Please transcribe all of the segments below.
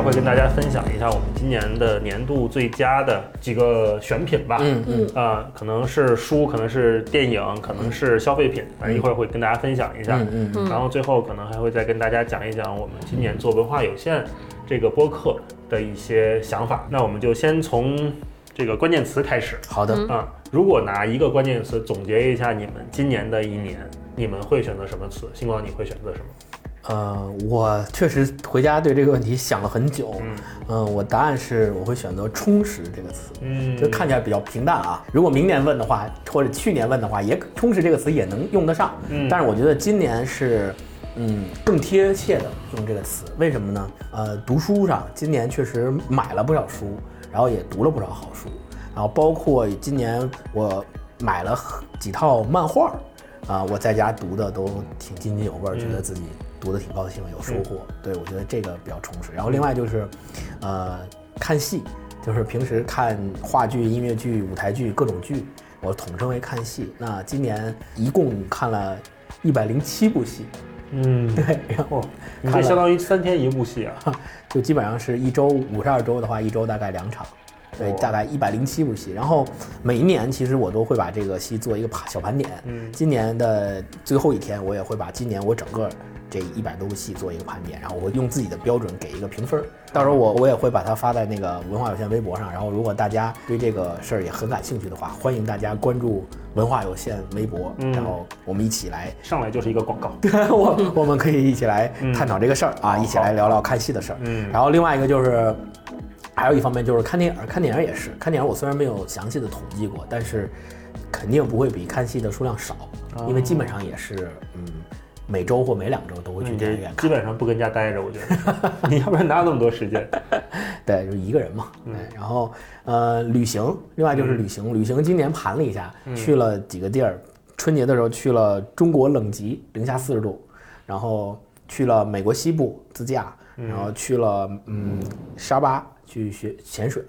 儿会跟大家分享一下我们今年的年度最佳的几个选品吧。嗯嗯啊、可能是书，可能是电影，可能是消费品，反正一会儿会跟大家分享一下。嗯嗯然后最后可能还会再跟大家讲一讲我们今年做文化有限这个播客的一些想法。那我们就先从这个关键词开始好的，啊。如果拿一个关键词总结一下你们今年的一年，你们会选择什么词？星光，你会选择什么？呃，我确实回家对这个问题想了很久。嗯嗯，我答案是我会选择“充实”这个词。嗯就看起来比较平淡啊。如果明年问的话，或者去年问的话，也“充实”这个词也能用得上。嗯但是我觉得今年是，嗯，更贴切的用这个词。为什么呢？呃，读书上今年确实买了不少书，然后也读了不少好书，然后包括今年我买了几套漫画儿，啊、我在家读的都挺津津有味儿，觉得自己读的挺高兴，有收获。对我觉得这个比较充实。然后另外就是，呃，看戏。就是平时看话剧、音乐剧、舞台剧各种剧，我统称为看戏。那今年一共看了一百零七部戏，嗯，对，然后这相当于三天一部戏啊。就基本上是一周五十二周的话，一周大概两场，对，哦大概一百零七部戏。然后每一年其实我都会把这个戏做一个盘小盘点。嗯今年的最后一天，我也会把今年我整个这一百多部戏做一个盘点，然后我会用自己的标准给一个评分。到时候我我也会把它发在那个文化有限微博上。然后如果大家对这个事儿也很感兴趣的话，欢迎大家关注文化有限微博，嗯然后我们一起来上来就是一个广告。对我我们可以一起来探讨这个事儿啊，一起来聊聊看戏的事儿。嗯然后另外一个就是，还有一方面就是看电影儿，看电影儿也是，看电影儿我虽然没有详细的统计过，但是肯定不会比看戏的数量少，因为基本上也是嗯每周或每两周都会去电影院看。基本上不跟家待着，我觉得，你要不然哪有那么多时间？对，就一个人嘛。嗯对，然后呃，旅行，另外就是旅行，旅行今年盘了一下，去了几个地儿。春节的时候去了中国冷极，零下四十度，然后去了美国西部自驾，然后去了嗯沙巴去学潜水，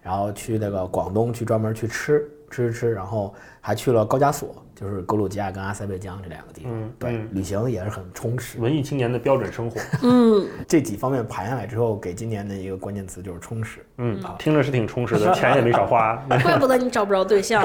然后去那个广东去专门去吃吃吃，然后还去了高加索，就是格鲁吉亚跟阿塞拜疆这两个地方。嗯对，嗯旅行也是很充实。文艺青年的标准生活。嗯，这几方面盘下来之后，给今年的一个关键词就是充实。嗯，听着是挺充实的，钱也没少花。怪不得你找不着对象，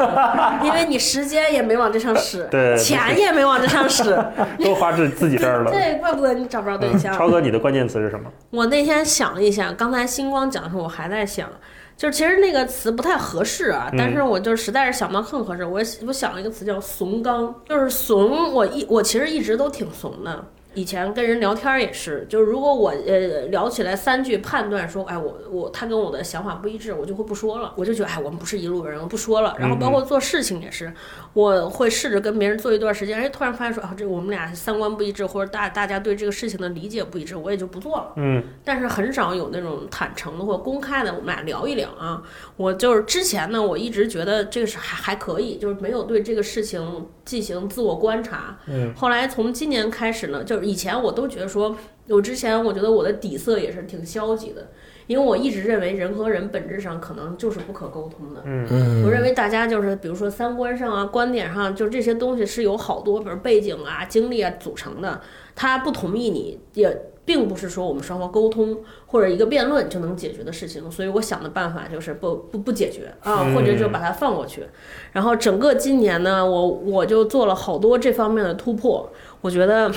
因为你时间也没往这上使，对钱也没往这上使，都花自自己这儿了。对，怪不得你找不着对象。超哥，你的关键词是什么？我那天想了一下，刚才星光讲的时候，我还在想，就是其实那个词不太合适啊，但是我就实在是想不到更合适。我我想了一个词叫“怂刚”，就是怂，我一我其实一直都挺怂的。以前跟人聊天儿也是，就是如果我呃聊起来三句判断说，哎我我他跟我的想法不一致，我就会不说了，我就觉得哎我们不是一路人，我不说了。然后包括做事情也是，我会试着跟别人做一段时间，哎突然发现说啊这我们俩三观不一致，或者大大家对这个事情的理解不一致，我也就不做了。嗯但是很少有那种坦诚的或公开的，我们俩聊一聊啊。我就是之前呢，我一直觉得这个是还还可以，就是没有对这个事情进行自我观察。嗯，后来从今年开始呢，就是以前我都觉得说，我之前我觉得我的底色也是挺消极的，因为我一直认为人和人本质上可能就是不可沟通的。嗯嗯我认为大家就是，比如说三观上啊、观点上，就这些东西是有好多，比如背景啊、经历啊组成的。他不同意你，也并不是说我们双方沟通或者一个辩论就能解决的事情。所以我想的办法就是不不不解决啊，或者就把它放过去。然后整个今年呢，我我就做了好多这方面的突破。我觉得。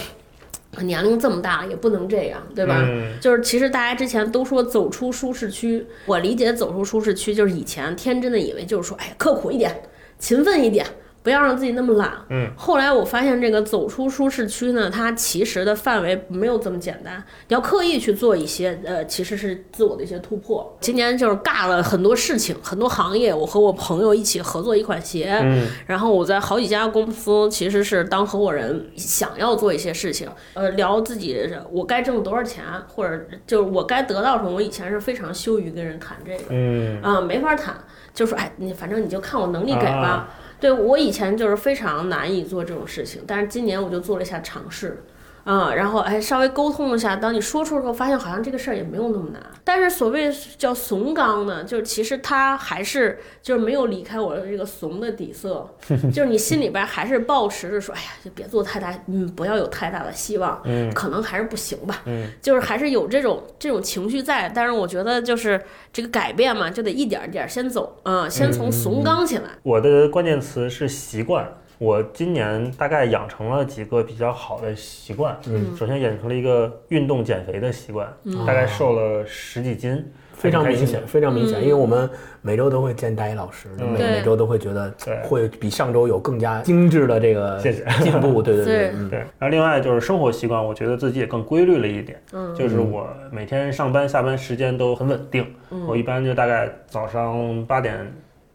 年龄这么大了也不能这样，对吧？嗯就是其实大家之前都说走出舒适区，我理解走出舒适区就是以前天真的以为就是说，哎，刻苦一点，勤奋一点，不要让自己那么懒。嗯。后来我发现这个走出舒适区呢，它其实的范围没有这么简单，你要刻意去做一些呃，其实是自我的一些突破。今年就是尬了很多事情，很多行业，我和我朋友一起合作一款鞋，嗯然后我在好几家公司其实是当合伙人，想要做一些事情，呃，聊自己我该挣多少钱，或者就是我该得到什么。我以前是非常羞于跟人谈这个，嗯啊、没法谈，就说哎，你反正你就看我能力给吧。啊对我以前就是非常难以做这种事情，但是今年我就做了一下尝试。嗯，然后哎稍微沟通一下，当你说出之后，发现好像这个事儿也没有那么难。但是所谓叫怂刚呢，就是其实他还是就是没有离开我的这个怂的底色，就是你心里边还是抱持着说，哎呀，就别做太大，嗯，不要有太大的希望，嗯可能还是不行吧，嗯，就是还是有这种这种情绪在。但是我觉得就是这个改变嘛，就得一点点儿先走，嗯、先从怂刚起来。我的关键词是习惯。我今年大概养成了几个比较好的习惯。嗯，首先养成了一个运动减肥的习惯，嗯大概瘦了十几斤，非常明显，非常明显，嗯因为我们每周都会见大一老师，嗯每对每周都会觉得对会比上周有更加精致的这个谢谢进步，对对对 对，然后另外就是生活习惯，我觉得自己也更规律了一点。嗯就是我每天上班下班时间都很稳定，嗯我一般就大概早上八点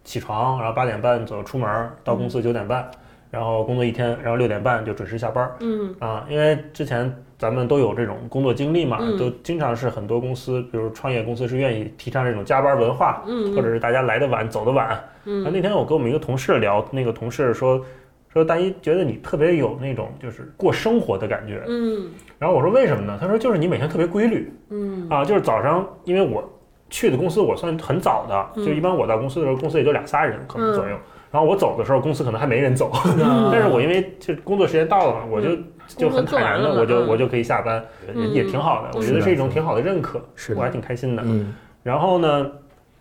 起床，然后八点半左右出门，到公司九点半，然后工作一天，然后六点半就准时下班。嗯啊，因为之前咱们都有这种工作经历嘛，嗯都经常是很多公司，比如创业公司是愿意提倡这种加班文化，嗯或者是大家来的晚走的晚。啊，嗯那天我跟我们一个同事聊，那个同事说说大一觉得你特别有那种就是过生活的感觉，嗯然后我说为什么呢？他说就是你每天特别规律嗯啊，就是早上因为我去的公司我算很早的，嗯就一般我到公司的时候公司也就俩仨人可能左右。然后我走的时候，公司可能还没人走，嗯 但是我因为就工作时间到了嘛，我就就很坦然的，我就我就可以下班，嗯也挺好的。我觉得是一种挺好的认可，是我还挺开心的。嗯然后呢，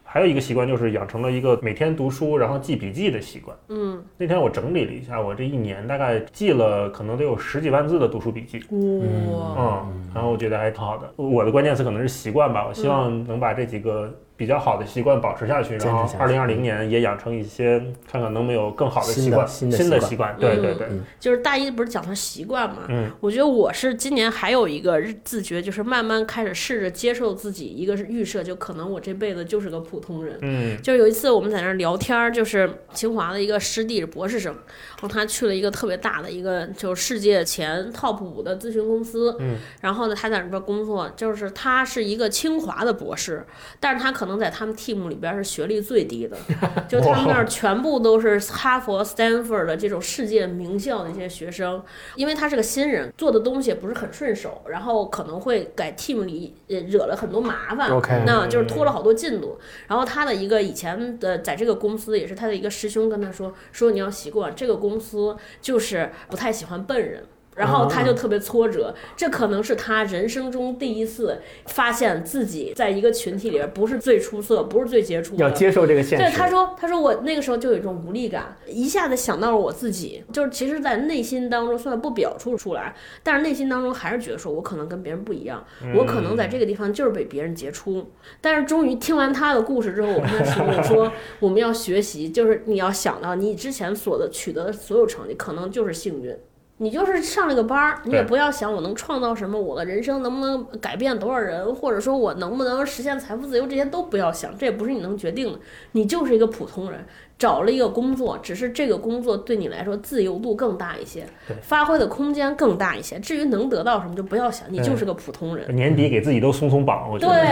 还有一个习惯就是养成了一个每天读书然后记笔记的习惯。嗯，那天我整理了一下，我这一年大概记了可能得有十几万字的读书笔记。哇，嗯，然后我觉得还挺好的。我的关键词可能是习惯吧，我希望能把这几个比较好的习惯保持下去，然后二零二零年也养成一些，看看能不能有更好的习惯，新的习惯新的习惯。对嗯对。对，就是大一不是讲的习惯嘛？嗯。我觉得我是今年还有一个自觉，就是慢慢开始试着接受自己，一个是预设，就可能我这辈子就是个普通人。嗯。就有一次我们在那儿聊天儿，就是清华的一个师弟是博士生，然后他去了一个特别大的一个就是世界前 top 五的咨询公司，嗯，然后呢他在那边工作，就是他是一个清华的博士，但是他可能在他们 team 里边是学历最低的，就他们那儿全部都是哈佛、Stanford 的这种世界名校的一些学生，因为他是个新人，做的东西也不是很顺手，然后可能会给 team 里呃惹了很多麻烦那就是拖了好多进度。然后他的一个以前的在这个公司也是他的一个师兄跟他说，说你要习惯这个公司就是不太喜欢笨人。然后他就特别挫折，这可能是他人生中第一次发现自己在一个群体里边不是最出色，不是最杰出的。要接受这个现实对，他说，他说我那个时候就有一种无力感，一下子想到了我自己，就是其实，在内心当中虽然不表出出来，但是内心当中还是觉得说我可能跟别人不一样，我可能在这个地方就是比别人杰出。但是终于听完他的故事之后，我跟他说，我 说我们要学习，就是你要想到你之前所的取得的所有成绩，可能就是幸运。你就是上了个班儿，你也不要想我能创造什么，我的人生能不能改变多少人，或者说我能不能实现财富自由，这些都不要想，这也不是你能决定的。你就是一个普通人，找了一个工作，只是这个工作对你来说自由度更大一些，发挥的空间更大一些。至于能得到什么，就不要想，你就是个普通人。年底给自己都松松绑，我觉得。对，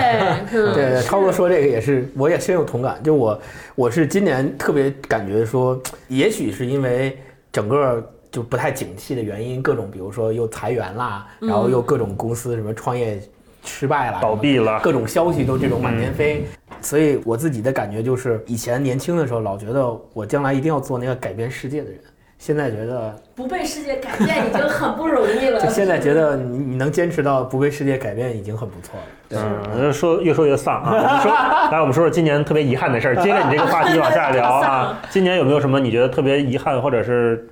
嗯对，是超哥说这个也是，我也深有同感。就我，我是今年特别感觉说，也许是因为整个就不太景气的原因，各种比如说又裁员啦，然后又各种公司什么创业失败啦，倒闭了各种消息都这种满天飞。所以我自己的感觉就是，以前年轻的时候老觉得我将来一定要做那个改变世界的人，现在觉得，不被世界改变已经很不容易了。就现在觉得你你能坚持到不被世界改变已经很不错了。对嗯，说越说越丧啊！我们说，来，我们说说今年特别遗憾的事儿。接着你这个话题往下聊啊，今年有没有什么你觉得特别遗憾或者是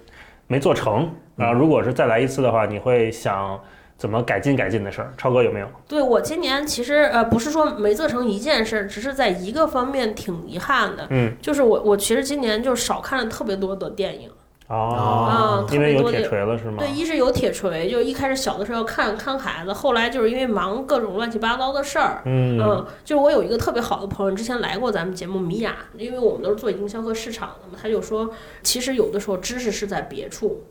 没做成啊？如果是再来一次的话，你会想怎么改进改进的事儿？超哥有没有？对我今年其实呃不是说没做成一件事儿，只是在一个方面挺遗憾的，嗯，就是我我其实今年就少看了特别多的电影哦，啊，特因为有铁别多的。锤了是吗？对，一是有铁锤，就一开始小的时候看看孩子，后来就是因为忙各种乱七八糟的事儿，嗯嗯，就是我有一个特别好的朋友，之前来过咱们节目米娅，因为我们都是做营销和市场的嘛，他就说，其实有的时候知识是在别处。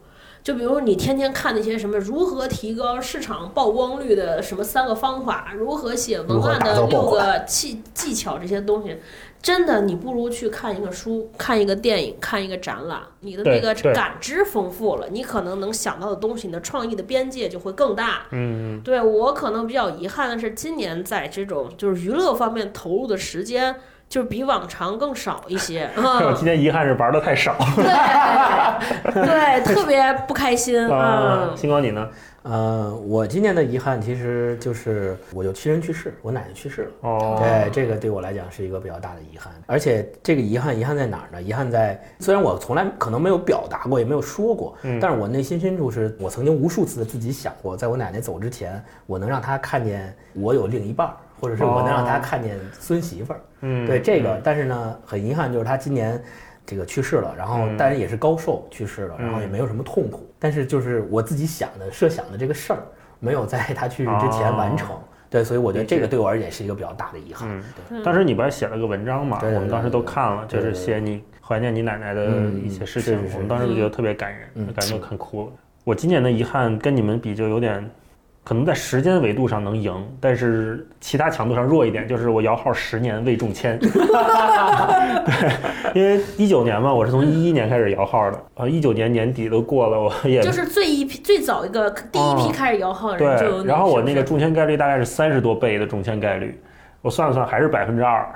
就比如你天天看那些什么如何提高市场曝光率的什么三个方法，如何写文案的六个技技巧这些东西，真的你不如去看一个书、看一个电影、看一个展览，你的那个感知丰富了，你可能能想到的东西，你的创意的边界就会更大。嗯，对我可能比较遗憾的是，今年在这种就是娱乐方面投入的时间。就是比往常更少一些，我今天遗憾是玩的太少。对对，特别不开心啊。嗯，星光你呢？呃，我今年的遗憾其实就是我有亲人去世，我奶奶去世了。哦，对，这个对我来讲是一个比较大的遗憾。而且这个遗憾，遗憾在哪儿呢？遗憾在虽然我从来可能没有表达过，也没有说过，但是我内心深处是我曾经无数次的自己想过，在我奶奶走之前，我能让她看见我有另一半，或者是我能让她看见孙媳妇儿。嗯，对这个，但是呢，很遗憾就是他今年。这个去世了，然后当然也是高寿去世了，然后也没有什么痛苦，但是就是我自己想的设想的这个事儿，没有在他去世之前完成。对，所以我觉得这个对我而言是一个比较大的遗憾。对，当时你不是写了个文章嘛？我们当时都看了，就是写你怀念你奶奶的一些事情，我们当时就觉得特别感人，感觉都看哭了。我今年的遗憾跟你们比就有点。可能在时间维度上能赢，但是其他强度上弱一点。就是我摇号十年未中签，对，因为一九年嘛，我是从一一年开始摇号的，啊，一九年年底都过了，我也就是最一批最早一个第一批开始摇号的人就、对，然后我那个中签概率大概是三十多倍的中签概率，我算了算还是百分之二。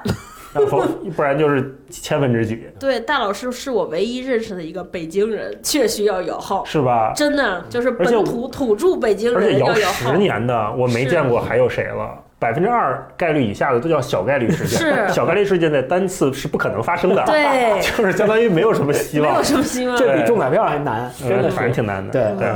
否 不然就是千分之几。对，大老师是我唯一认识的一个北京人，确需要摇号，是吧？真的就是本土土著北京人，而且摇十年的，我没见过还有谁了。百分之二概率以下的都叫小概率事件，是。小概率事件在单次是不可能发生的，对，就是相当于没有什么希望，没有什么希望，这比中彩票还难，真的反正挺难的。对对，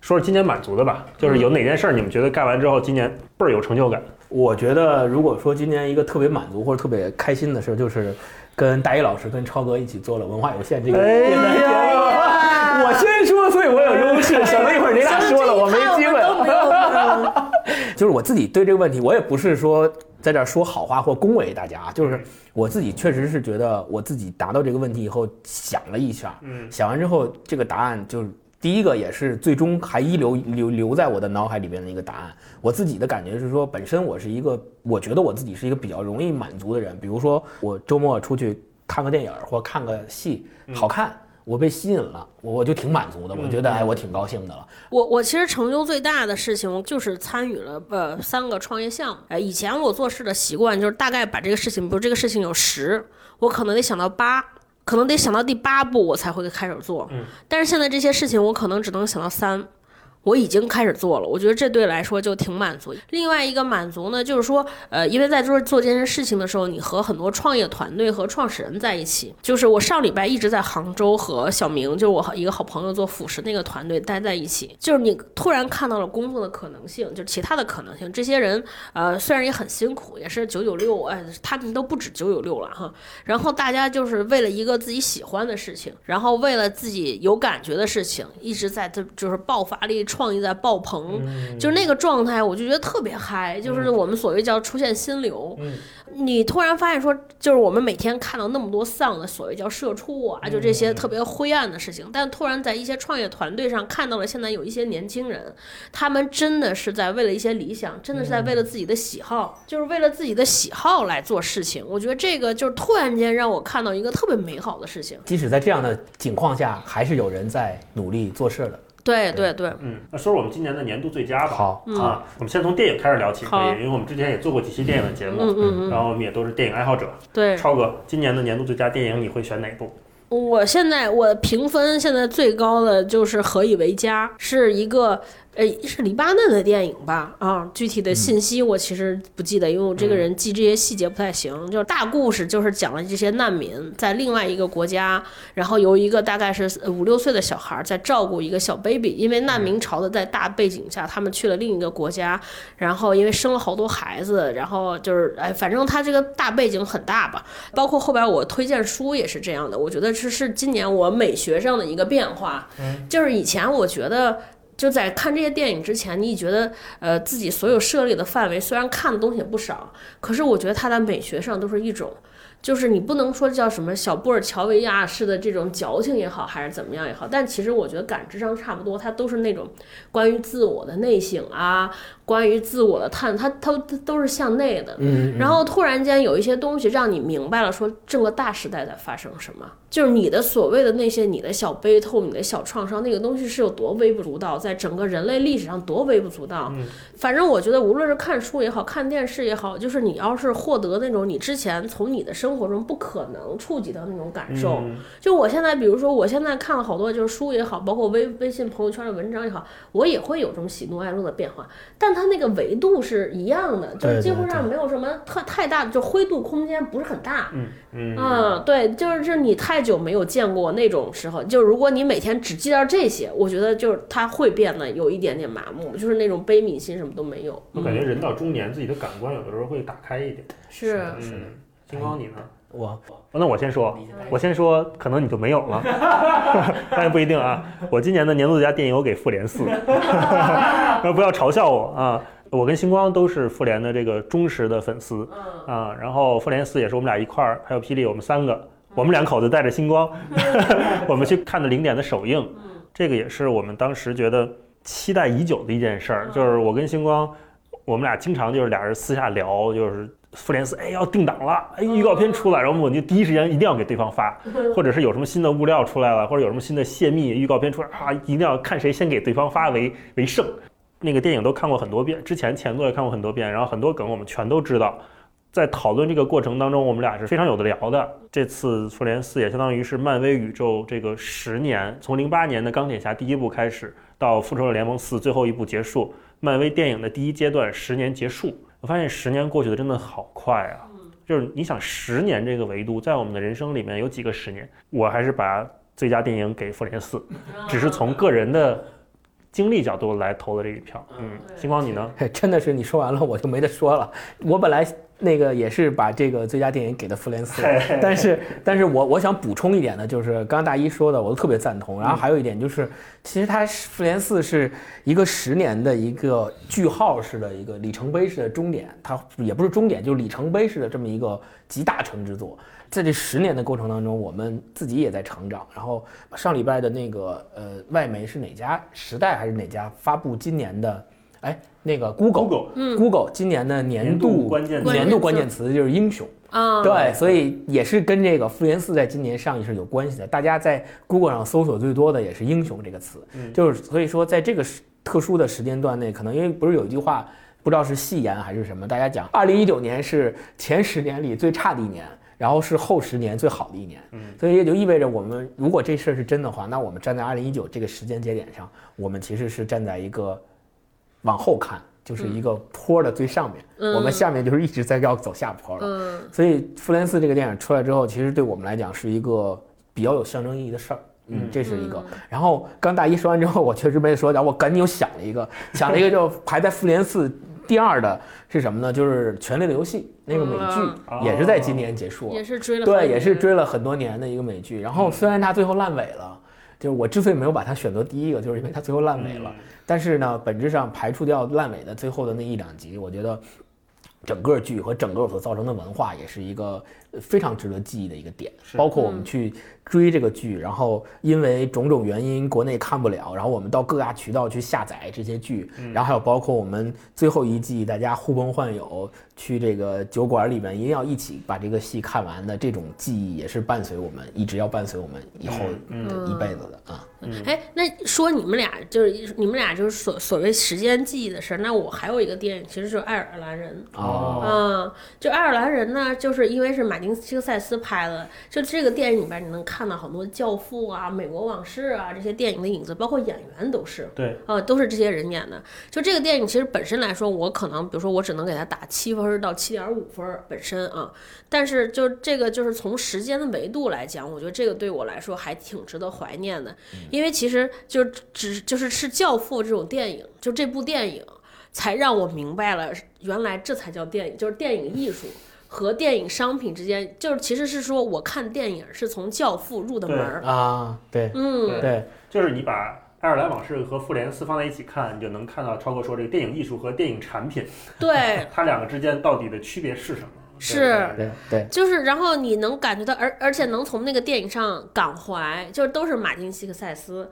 说说今年满足的吧，就是有哪件事儿你们觉得干完之后今年倍儿有成就感？我觉得，如果说今年一个特别满足或者特别开心的事，就是跟大一老师跟超哥一起做了文化有限这个电台节目。我先说，所以我有优势，省得一会儿你俩说了我没机会。就是我自己对这个问题，我也不是说在这儿说好话或恭维大家啊，就是我自己确实是觉得我自己答到这个问题以后想了一下，嗯，想完之后这个答案就是。第一个也是最终还遗留留留在我的脑海里边的一个答案。我自己的感觉是说，本身我是一个，我觉得我自己是一个比较容易满足的人。比如说，我周末出去看个电影或看个戏，好看，我被吸引了，我我就挺满足的。我觉得哎，我挺高兴的了。我我其实成就最大的事情就是参与了呃三个创业项目。哎，以前我做事的习惯就是大概把这个事情，比如这个事情有十，我可能得想到八。可能得想到第八步，我才会开始做。嗯，但是现在这些事情，我可能只能想到三。我已经开始做了，我觉得这对来说就挺满足。另外一个满足呢，就是说，呃，因为在做做这件事情的时候，你和很多创业团队和创始人在一起。就是我上礼拜一直在杭州和小明，就是我一个好朋友做辅食那个团队待在一起。就是你突然看到了工作的可能性，就是其他的可能性。这些人，呃，虽然也很辛苦，也是九九六，哎，他们都不止九九六了哈。然后大家就是为了一个自己喜欢的事情，然后为了自己有感觉的事情，一直在这就是爆发力。创意在爆棚，就是那个状态，我就觉得特别嗨，就是我们所谓叫出现心流。你突然发现说，就是我们每天看到那么多丧的所谓叫社畜啊，就这些特别灰暗的事情，但突然在一些创业团队上看到了，现在有一些年轻人，他们真的是在为了一些理想，真的是在为了自己的喜好，就是为了自己的喜好来做事情。我觉得这个就是突然间让我看到一个特别美好的事情。即使在这样的情况下，还是有人在努力做事的。对对对，嗯，那说说我们今年的年度最佳吧。好，啊，我们先从电影开始聊起，可以，因为我们之前也做过几期电影的节目，嗯嗯嗯，然后我们也都是电影爱好者。对，超哥，今年的年度最佳电影你会选哪部？我现在我评分现在最高的就是《何以为家》，是一个。呃，是黎巴嫩的电影吧？啊，具体的信息我其实不记得，因为我这个人记这些细节不太行。就是大故事，就是讲了这些难民在另外一个国家，然后由一个大概是五六岁的小孩在照顾一个小 baby，因为难民潮的在大背景下，他们去了另一个国家，然后因为生了好多孩子，然后就是哎，反正他这个大背景很大吧。包括后边我推荐书也是这样的，我觉得这是今年我美学上的一个变化。嗯，就是以前我觉得。就在看这些电影之前，你觉得呃自己所有涉猎的范围虽然看的东西也不少，可是我觉得它在美学上都是一种，就是你不能说叫什么小布尔乔维亚式的这种矫情也好，还是怎么样也好，但其实我觉得感知上差不多，它都是那种关于自我的内省啊，关于自我的探，它它它都是向内的。嗯，然后突然间有一些东西让你明白了，说这个大时代在发生什么，就是你的所谓的那些你的小悲痛、你的小创伤，那个东西是有多微不足道，在整个人类历史上多微不足道。反正我觉得，无论是看书也好看电视也好，就是你要是获得那种你之前从你的生活中不可能触及到那种感受，嗯。就我现在，比如说我现在看了好多就是书也好，包括微微信朋友圈的文章也好，我也会有这种喜怒哀乐的变化，但它那个维度是一样的，就是几乎上没有什么特太大的，就灰度空间不是很大。嗯嗯嗯，对，就是就是你太久没有见过那种时候，就如果你每天只记到这些，我觉得就是它会变得有一点点麻木，就是那种悲悯心什么都没有。我感觉人到中年，自己的感官有的时候会打开一点。是嗯，星光你呢？我那我先说，我先说，可能你就没有了，但也不一定啊。我今年的年度最佳电影我给《复联四 》，不要嘲笑我啊！我跟星光都是复联的这个忠实的粉丝啊，然后《复联四》也是我们俩一块儿，还有霹雳，我们三个，我们两口子带着星光，我们去看的零点的首映，这个也是我们当时觉得期待已久的一件事儿，就是我跟星光，我们俩经常就是俩人私下聊，就是。复联四，哎，要定档了，哎，预告片出来，然后我们就第一时间一定要给对方发，或者是有什么新的物料出来了，或者有什么新的泄密预告片出来啊，一定要看谁先给对方发为为胜。那个电影都看过很多遍，之前前作也看过很多遍，然后很多梗我们全都知道。在讨论这个过程当中，我们俩是非常有的聊的。这次复联四也相当于是漫威宇宙这个十年，从零八年的钢铁侠第一部开始，到复仇者联盟四最后一部结束，漫威电影的第一阶段十年结束。我发现十年过去的真的好快啊！就是你想十年这个维度，在我们的人生里面有几个十年？我还是把最佳电影给复联四，只是从个人的经历角度来投的这一票。嗯，星光你呢？嘿真的是你说完了我就没得说了。我本来那个也是把这个最佳电影给的《复联四》，但是但是我我想补充一点呢，就是刚刚大一说的，我都特别赞同。然后还有一点就是，其实它《复联四》是一个十年的一个句号式的一个里程碑式的终点，它也不是终点，就是里程碑式的这么一个集大成之作。在这十年的过程当中，我们自己也在成长。然后上礼拜的那个呃外媒是哪家？时代还是哪家发布今年的？哎，那个 Google Google Google 今年的年年度度关键词年度关键词就是英雄。啊，对，所以也是跟这个《复联四》在今年上映是有关系的。大家在 Google 上搜索最多的也是“英雄”这个词，嗯就是所以说在这个特殊的时间段内，可能因为不是有一句话，不知道是戏言还是什么，大家讲，二零一九年是前十年里最差的一年。然后是后十年最好的一年，嗯所以也就意味着我们如果这事儿是真的话，那我们站在二零一九这个时间节点上，我们其实是站在一个往后看，就是一个坡的最上面，嗯我们下面就是一直在要走下坡了。嗯所以《复联四》这个电影出来之后，其实对我们来讲是一个比较有象征意义的事儿。嗯嗯，这是一个。然后刚大一说完之后，我确实没说，然后我赶紧又想了一个，想了一个就排在《复联四》第二的是什么呢？就是《权力的游戏》那个美嗯剧，也是在今年结束了也。是追了对，也是追了很多年的一个美剧。然后虽然它最后烂尾了，就是我之所以没有把它选择第一个，就是因为它最后烂尾了。但是呢，本质上排除掉烂尾的最后的那一两集，我觉得整个剧和整个所造成的文化也是一个呃非常值得记忆的一个点。包括我们去追这个剧，然后因为种种原因国内看不了，然后我们到各大渠道去下载这些剧，然后还有包括我们最后一季大家呼朋唤友去这个酒馆里面一定要一起把这个戏看完的这种记忆，也是伴随我们一直要伴随我们以后一辈子的啊。哎，那说你们俩就是你们俩就是所所谓时间记忆的事儿，那我还有一个电影，其实就是《爱尔兰人》。哦，嗯，就爱尔兰人呢，就是因为是马丁斯科塞斯拍的，就这个电影里边你能看到很多《教父》啊、《美国往事》啊这些电影的影子，包括演员都是。对，啊，都是这些人演的。就这个电影，其实本身来说，我可能比如说我只能给他打七分儿到七点五分本身啊，但是就这个就是从时间的维度来讲，我觉得这个对我来说还挺值得怀念的，因为其实就只就是是《教父》这种电影，就这部电影才让我明白了，原来这才叫电影，就是电影艺术。和电影商品之间，就是其实是说，我看电影是从《教父》入的门，啊，对嗯，对，就是你把《爱尔兰往事》和《复联四》放在一起看，你就能看到超哥说这个电影艺术和电影产品，对，它两个之间到底的区别是什么？是。对对，就是，然后你能感觉到，而而且能从那个电影上感怀，就是都是马丁·西克塞斯，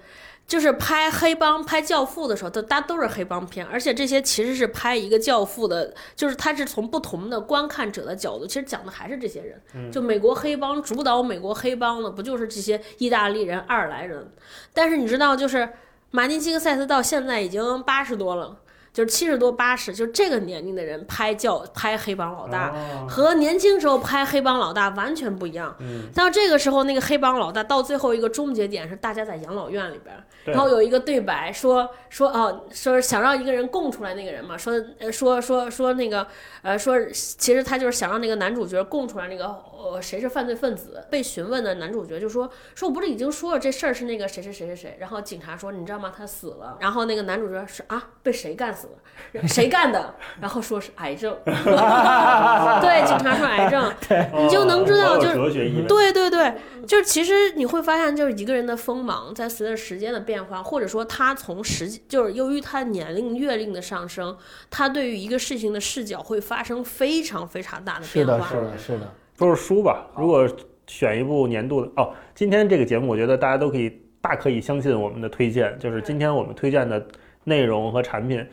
就是拍黑帮、拍教父的时候，都大家都是黑帮片，而且这些其实是拍一个教父的，就是他是从不同的观看者的角度，其实讲的还是这些人。就美国黑帮主导美国黑帮的，不就是这些意大利人、爱尔兰人？但是你知道，就是马丁·金克塞斯到现在已经八十多了。就是七十多八十，就这个年龄的人拍教拍黑帮老大，哦和年轻时候拍黑帮老大完全不一样。嗯，到这个时候，那个黑帮老大到最后一个终结点是大家在养老院里边儿，然后有一个对白说说哦，说想让一个人供出来那个人嘛，说呃说说说那个呃说其实他就是想让那个男主角供出来那个呃谁是犯罪分子。被询问的男主角就说说我不是已经说了这事儿是那个谁谁谁谁谁，然后警察说你知道吗？他死了。然后那个男主角是啊被谁干死了？谁干的？然后说是癌症。对，警察说癌症，你就能知道就是哲学意味。对对对，就是其实你会发现，就是一个人的锋芒，在随着时间的变化，或者说他从实际，就是由于他年龄阅历的上升，他对于一个事情的视角会发生非常非常大的是的，变化。是的，是的，说说书吧，如果选一部年度的哦，今天这个节目，我觉得大家都可以大可以相信我们的推荐，就是今天我们推荐的内容和产品，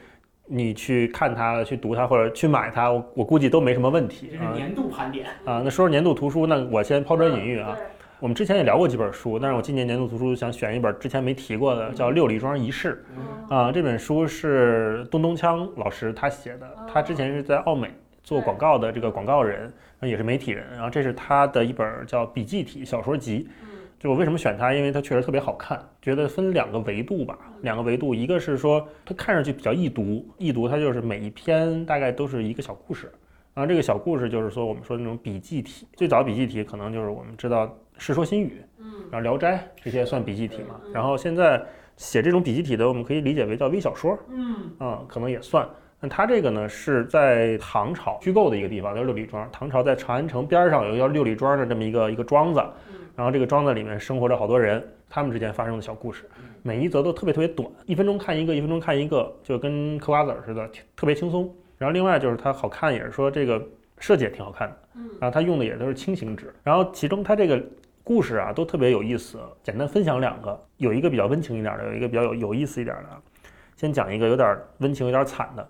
你去看它、去读它或者去买它，我我估计都没什么问题这是年度盘点。啊。那说说年度图书，那我先抛砖引玉啊。我们之前也聊过几本书，但是我今年年度图书想选一本之前没提过的，叫《六里庄仪式》啊。这本书是东东锵老师他写的，他之前是在奥美做广告的这个广告人，也是媒体人。然后这是他的一本叫笔记体小说集。就我为什么选它？因为它确实特别好看，觉得分两个维度吧，两个维度，一个是说它看上去比较易读，易读它就是每一篇大概都是一个小故事，然后这个小故事就是说我们说的那种笔记体，最早笔记体可能就是我们知道《世说新语》，嗯，然后《聊斋》这些算笔记体嘛，然后现在写这种笔记体的，我们可以理解为叫微小说，嗯，啊，可能也算。那它这个呢是在唐朝虚构的一个地方，叫六里庄。唐朝在长安城边儿上有一个叫六里庄的这么一个一个庄子，然后这个庄子里面生活着好多人，他们之间发生的小故事，每一则都特别特别短，一分钟看一个，一分钟看一个，就跟嗑瓜子儿似的，特别轻松。然后另外就是它好看，也是说这个设计也挺好看的，然后它用的也都是轻型纸，然后其中它这个故事啊都特别有意思，简单分享两个，有一个比较温情一点的，有一个比较有有意思一点的。先讲一个有点温情、有点惨的，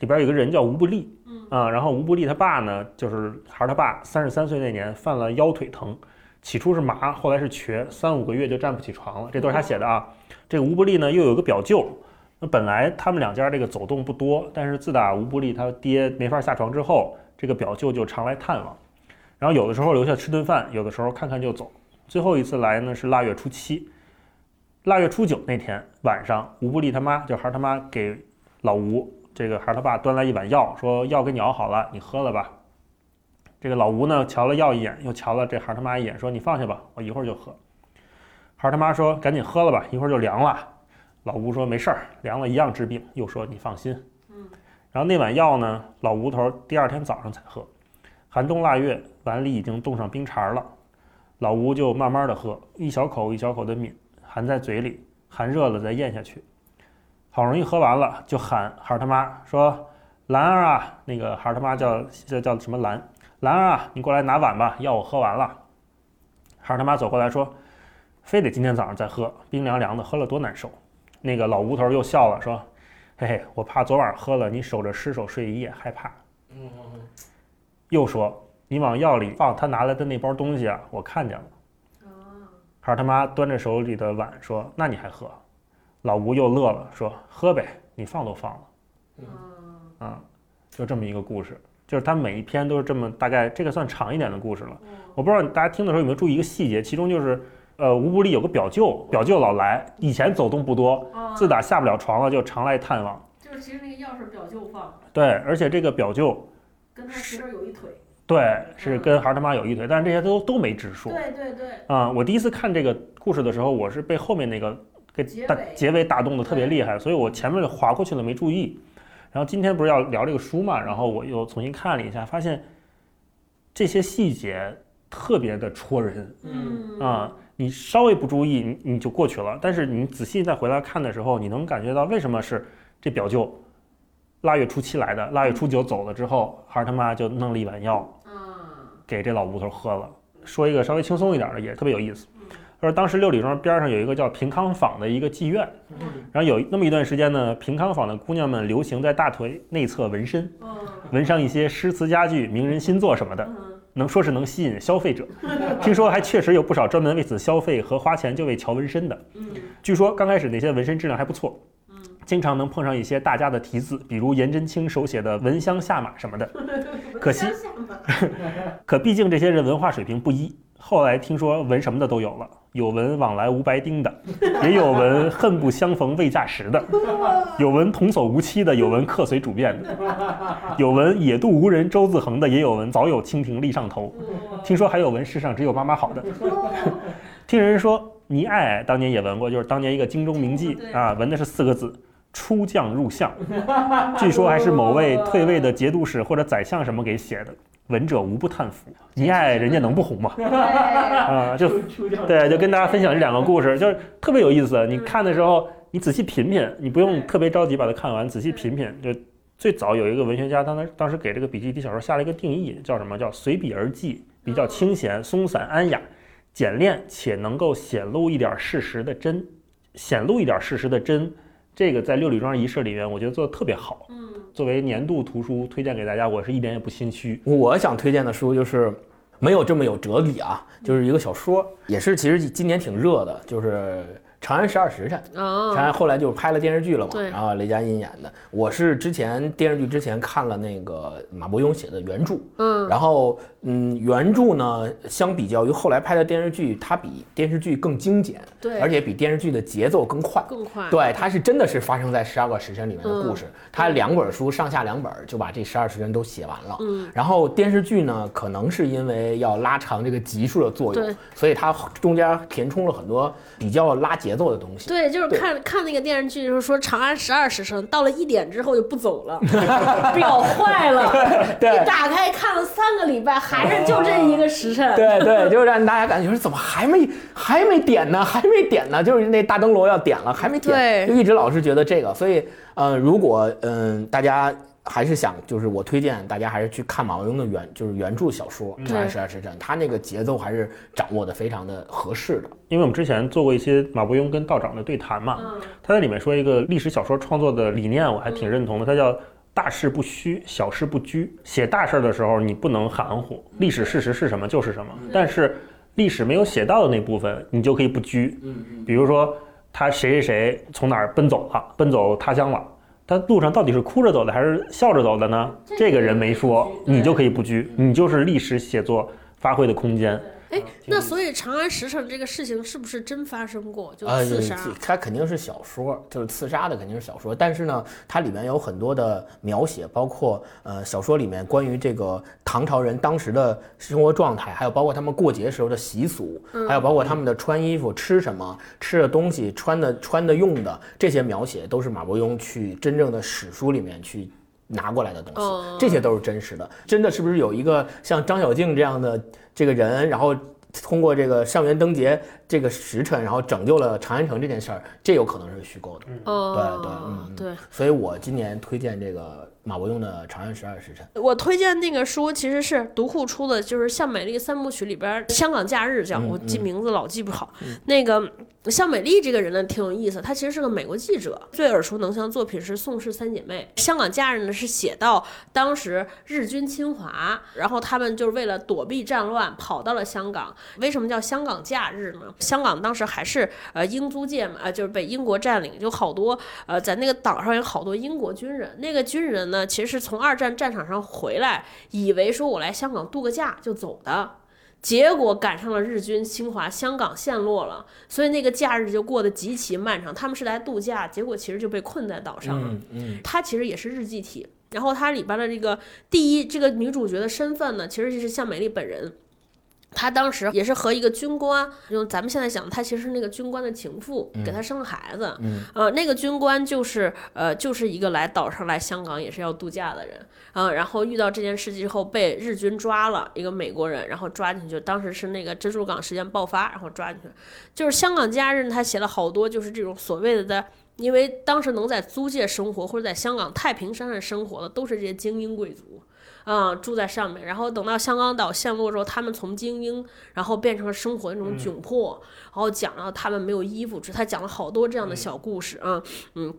里边有一个人叫吴不利，啊，然后吴不利他爸呢，就是孩儿他爸三十三岁那年犯了腰腿疼，起初是麻，后来是瘸，三五个月就站不起床了，这都是他写的啊。这个吴不利呢又有个表舅，那本来他们两家这个走动不多，但是自打吴不利他爹没法下床之后，这个表舅就常来探望，然后有的时候留下吃顿饭，有的时候看看就走。最后一次来呢是腊月初七，腊月初九那天晚上，吴不利他妈就孩儿他妈给老吴这个孩儿他爸端来一碗药，说药给你熬好了，你喝了吧。这个老吴呢瞧了药一眼，又瞧了这孩儿他妈一眼，说你放下吧，我一会儿就喝。孩儿他妈说赶紧喝了吧，一会儿就凉了。老吴说没事儿，凉了一样治病。又说你放心。嗯。然后那碗药呢，老吴头第二天早上才喝。寒冬腊月，碗里已经冻上冰碴了。老吴就慢慢的喝，一小口一小口的抿，含在嘴里，含热了再咽下去。好容易喝完了，就喊孩儿他妈说：“兰儿啊，那个孩儿他妈叫叫叫什么兰？兰儿啊，你过来拿碗吧，药我喝完了。”孩儿他妈走过来说：“非得今天早上再喝，冰凉凉的，喝了多难受。”那个老吴头又笑了，说：“嘿嘿，我怕昨晚喝了，你守着尸首睡一夜，害怕。”又说：“你往药里放他拿来的那包东西啊，我看见了。”孩儿他妈端着手里的碗说：“那你还喝？”老吴又乐了，说：“喝呗，你放都放了。”啊，就这么一个故事，就是它每一篇都是这么大概，这个算长一点的故事了。我不知道大家听的时候有没有注意一个细节，其中就是，呃，吴不利有个表舅，表舅老来，以前走动不多，自打下不了床了就常来探望。就是其实那个药是表舅放的，对，而且这个表舅，跟他媳妇儿有一腿。对，是跟孩儿他妈有一腿，但是这些都都没直说。对对对，啊、我第一次看这个故事的时候，我是被后面那个给打结尾打动的特别厉害，所以我前面就划过去了，没注意。然后今天不是要聊这个书嘛，然后我又重新看了一下，发现这些细节特别的戳人嗯啊、你稍微不注意，你你就过去了，但是你仔细再回来看的时候，你能感觉到为什么是这表舅腊月初七来的，腊月初九走了之后，孩儿他妈就弄了一碗药，啊给这老吴头喝了。说一个稍微轻松一点的，也特别有意思。他说当时六里庄边上有一个叫平康坊的一个妓院，然后有那么一段时间呢，平康坊的姑娘们流行在大腿内侧纹身，纹上一些诗词佳句、名人新作什么的，能说是能吸引消费者。听说还确实有不少专门为此消费和花钱就为瞧纹身的。据说刚开始那些纹身质量还不错。经常能碰上一些大家的题字，比如颜真卿手写的“闻香下马”什么的。可惜，可毕竟这些人文化水平不一。后来听说纹什么的都有了，有纹往来无白丁的，也有纹恨不相逢未嫁时的，有纹童叟无欺的，有纹客随主便的，有纹野渡无人舟自横的，也有纹早有蜻蜓立上头。听说还有纹世上只有妈妈好的。听人说倪爱当年也纹过，就是当年一个京中名妓啊，纹的是四个字。出将入相，据说还是某位退位的节度使或者宰相什么给写的，闻者无不叹服。你爱人家能不红吗？啊，就对，就跟大家分享这两个故事，就是特别有意思。你看的时候，你仔细品品，你不用特别着急把它看完，仔细品品。就最早有一个文学家，当时当时给这个笔记体小说下了一个定义，叫什么叫随笔而记，比较清闲、松散、安雅、简练，且能够显露一点事实的真，显露一点事实的真。这个在六里庄仪式里面，我觉得做的特别好。嗯，作为年度图书推荐给大家，我是一点也不心虚。我想推荐的书就是没有这么有哲理啊，就是一个小说，也是其实今年挺热的，就是。《长安十二时辰》，长安后来就拍了电视剧了嘛，然后雷佳音演的。我是之前电视剧之前看了那个马伯庸写的原著，嗯，然后嗯，原著呢相比较于后来拍的电视剧，它比电视剧更精简，对，而且比电视剧的节奏更快，更快，对，它是真的是发生在十二个时辰里面的故事，它两本书上下两本就把这十二时辰都写完了，嗯，然后电视剧呢，可能是因为要拉长这个集数的作用，所以它中间填充了很多比较拉节。奏的东西，对，就是看看那个电视剧，就是说长安十二时辰到了一点之后就不走了，表坏了。对，一打开看了三个礼拜，还是就这一个时辰。对对，就让大家感觉说怎么还没还没点呢？还没点呢？就是那大灯笼要点了，还没点，就一直老是觉得这个。所以，呃，如果嗯大家。还是想，就是我推荐大家还是去看马伯庸的原，就是原著小说《长安十二时辰》，他那个节奏还是掌握的非常的合适的。因为我们之前做过一些马伯庸跟道长的对谈嘛，他在里面说一个历史小说创作的理念，我还挺认同的。他叫大事不虚，小事不拘。写大事的时候，你不能含糊，历史事实是什么就是什么。但是历史没有写到的那部分，你就可以不拘。嗯嗯。比如说他谁谁谁从哪儿奔走了，奔走他乡了。他路上到底是哭着走的还是笑着走的呢？这个人没说，你就可以不拘，你就是历史写作发挥的空间。哎，那所以长安十城这个事情是不是真发生过？就刺杀？它肯定是小说，就是刺杀的肯定是小说。但是呢，它里面有很多的描写，包括呃小说里面关于这个唐朝人当时的生活状态，还有包括他们过节时候的习俗，还有包括他们的穿衣服、吃什么、吃的东西、穿的穿的用的这些描写，都是马伯庸去真正的史书里面去拿过来的东西，这些都是真实的。真的是不是有一个像张小静这样的？这个人，然后通过这个上元灯节这个时辰，然后拯救了长安城这件事儿，这有可能是虚构的。嗯，对对，嗯对。所以我今年推荐这个。马伯庸的《长安十二时辰》，我推荐那个书其实是读库出的，就是《向美丽三部曲》里边《香港假日》叫，我记名字老记不好。那个向美丽这个人呢挺有意思，她其实是个美国记者，最耳熟能详的作品是《宋氏三姐妹》。《香港假日》呢是写到当时日军侵华，然后他们就是为了躲避战乱跑到了香港。为什么叫香港假日呢？香港当时还是呃英租界嘛，呃就是被英国占领，就好多呃在那个岛上有好多英国军人，那个军人呢。其实是从二战战场上回来，以为说我来香港度个假就走的，结果赶上了日军侵华，香港陷落了，所以那个假日就过得极其漫长。他们是来度假，结果其实就被困在岛上了。嗯嗯，它其实也是日记体，然后它里边的这个第一这个女主角的身份呢，其实就是向美丽本人。她当时也是和一个军官，用咱们现在想，他其实是那个军官的情妇，给他生了孩子。嗯，呃，那个军官就是呃，就是一个来岛上来香港也是要度假的人。嗯，然后遇到这件事之后被日军抓了一个美国人，然后抓进去。当时是那个珍珠港事件爆发，然后抓进去。就是香港假日，他写了好多，就是这种所谓的在，因为当时能在租界生活或者在香港太平山上生活的，都是这些精英贵族。嗯，住在上面。然后等到香港岛陷落之后，他们从精英，然后变成了生活那种窘迫，然后讲了他们没有衣服吃，他讲了好多这样的小故事啊，嗯。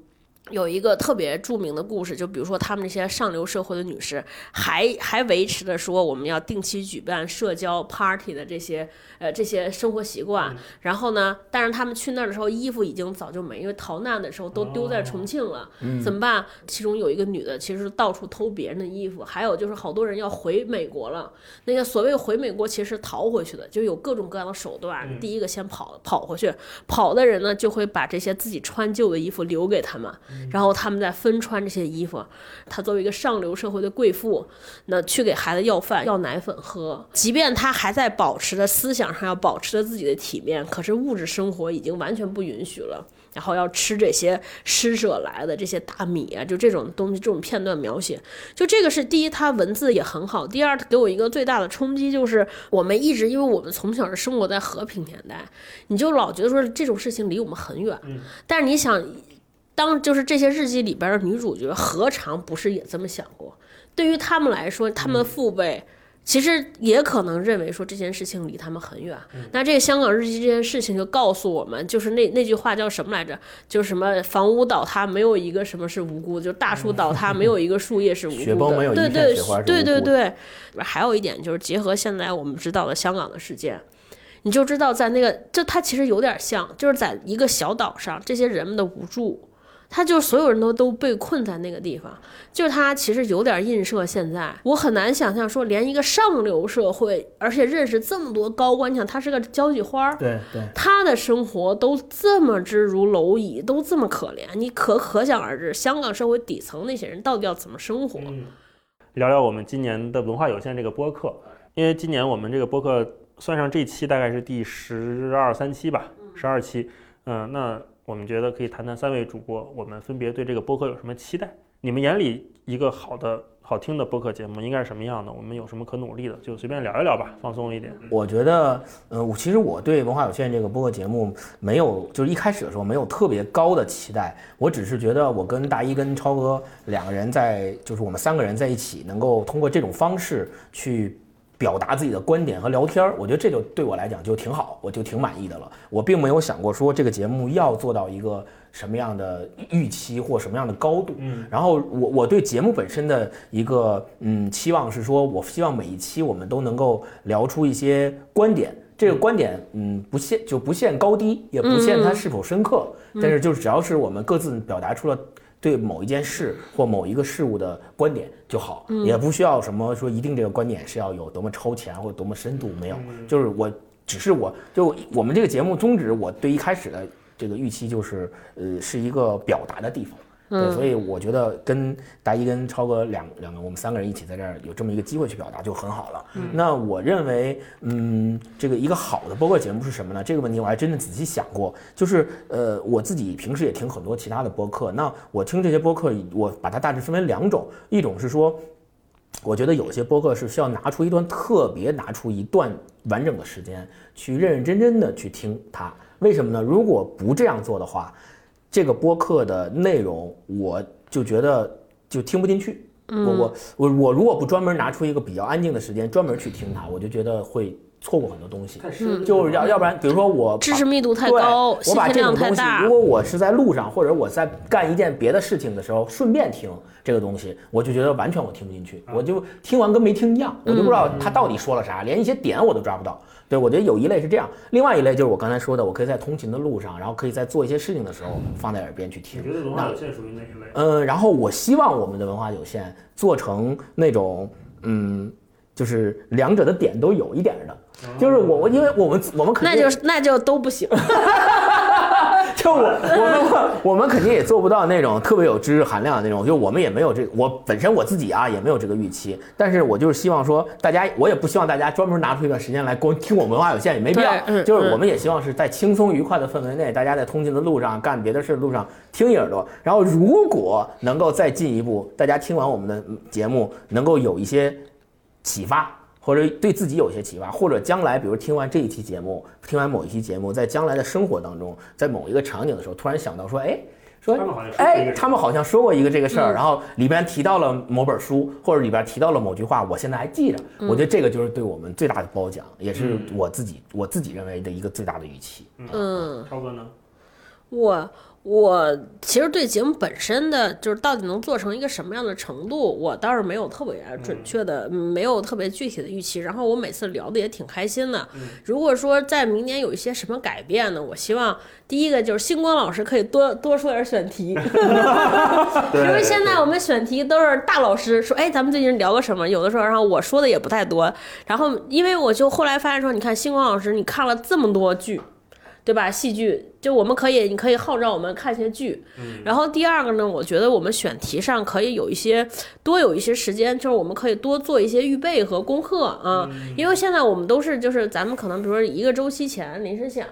有一个特别著名的故事，就比如说他们这些上流社会的女士，还还维持着说我们要定期举办社交 party 的这些呃这些生活习惯。然后呢，但是他们去那儿的时候，衣服已经早就没，因为逃难的时候都丢在重庆了。怎么办？其中有一个女的，其实到处偷别人的衣服。还有就是好多人要回美国了，那个所谓回美国其实是逃回去的，就有各种各样的手段。第一个先跑跑回去，跑的人呢就会把这些自己穿旧的衣服留给他们。然后他们再分穿这些衣服，她作为一个上流社会的贵妇，那去给孩子要饭、要奶粉喝，即便她还在保持着思想上要保持着自己的体面，可是物质生活已经完全不允许了。然后要吃这些施舍来的这些大米啊，就这种东西，这种片段描写，就这个是第一，它文字也很好；第二，给我一个最大的冲击就是，我们一直因为我们从小是生活在和平年代，你就老觉得说这种事情离我们很远，但是你想。当就是这些日记里边的女主角，何尝不是也这么想过？对于他们来说，他们父辈其实也可能认为说这件事情离他们很远。那这个香港日记这件事情就告诉我们，就是那那句话叫什么来着？就是什么房屋倒塌没有一个什么是无辜，就大树倒塌没有一个树叶是无辜的。对对对对对。还有一点就是结合现在我们知道的香港的事件，你就知道在那个，就它其实有点像，就是在一个小岛上，这些人们的无助。他就所有人都都被困在那个地方，就是他其实有点映射现在。我很难想象说，连一个上流社会，而且认识这么多高官，你想他是个交际花儿，对对，他的生活都这么之如蝼蚁，都这么可怜，你可可想而知，香港社会底层那些人到底要怎么生活？聊聊我们今年的文化有限这个播客，因为今年我们这个播客算上这期大概是第十二三期吧，十二期，嗯，那。我们觉得可以谈谈三位主播，我们分别对这个播客有什么期待？你们眼里一个好的、好听的播客节目应该是什么样的？我们有什么可努力的？就随便聊一聊吧，放松一点。我觉得，呃，我其实我对文化有限这个播客节目没有，就是一开始的时候没有特别高的期待。我只是觉得，我跟大一、跟超哥两个人在，就是我们三个人在一起，能够通过这种方式去。表达自己的观点和聊天儿，我觉得这就对我来讲就挺好，我就挺满意的了。我并没有想过说这个节目要做到一个什么样的预期或什么样的高度。嗯，然后我我对节目本身的一个嗯期望是说，我希望每一期我们都能够聊出一些观点，这个观点嗯不限就不限高低，也不限它是否深刻，但是就是只要是我们各自表达出了。对某一件事或某一个事物的观点就好，也不需要什么说一定这个观点是要有多么超前或者多么深度，没有，就是我只是我就我们这个节目宗旨，我对一开始的这个预期就是呃是一个表达的地方。对，所以我觉得跟达一跟超哥两两个，我们三个人一起在这儿有这么一个机会去表达就很好了。那我认为，嗯，这个一个好的播客节目是什么呢？这个问题我还真的仔细想过。就是呃，我自己平时也听很多其他的播客，那我听这些播客，我把它大致分为两种，一种是说，我觉得有些播客是需要拿出一段特别拿出一段完整的时间去认认真真的去听它。为什么呢？如果不这样做的话。这个播客的内容，我就觉得就听不进去。我我我我如果不专门拿出一个比较安静的时间专门去听它，我就觉得会错过很多东西。就是要要不然，比如说我知识密度太高，我把这种东西，如果我是在路上或者我在干一件别的事情的时候顺便听这个东西，我就觉得完全我听不进去，我就听完跟没听一样，我就不知道他到底说了啥，连一些点我都抓不到。对，我觉得有一类是这样，另外一类就是我刚才说的，我可以在通勤的路上，然后可以在做一些事情的时候放在耳边去听。你觉得文化有限属于哪一类？嗯，然后我希望我们的文化有限做成那种，嗯，就是两者的点都有一点的，就是我我因为我们我们肯定那就那就都不行。就我我们我们肯定也做不到那种特别有知识含量的那种，就我们也没有这我本身我自己啊也没有这个预期，但是我就是希望说大家，我也不希望大家专门拿出一段时间来光听我们文化有限也没必要，就是我们也希望是在轻松愉快的氛围内，大家在通勤的路上干别的事的路上听一耳朵，然后如果能够再进一步，大家听完我们的节目能够有一些启发。或者对自己有些启发，或者将来，比如听完这一期节目，听完某一期节目，在将来的生活当中，在某一个场景的时候，突然想到说，哎。说他们好像说过一哎，他们好像说过一个这个事儿，嗯然后里边提到了某本书，或者里边提到了某句话，我现在还记着。嗯我觉得这个就是对我们最大的褒奖，也是嗯我自己我自己认为的一个最大的预期。嗯，超哥呢？我我其实对节目本身的就是到底能做成一个什么样的程度，我倒是没有特别准确的，嗯没有特别具体的预期。然后我每次聊的也挺开心的。如果说在明年有一些什么改变呢，我希望第一个就是星光老师可以多多说点选题，因为现在我们选题都是大老师说，哎，咱们最近聊个什么？有的时候，然后我说的也不太多。然后因为我就后来发现说，你看星光老师，你看了这么多剧。对吧？戏剧就我们可以，你可以号召我们看些剧。然后第二个呢，我觉得我们选题上可以有一些多有一些时间，就是我们可以多做一些预备和功课啊。因为现在我们都是就是咱们可能比如说一个周期前临时想，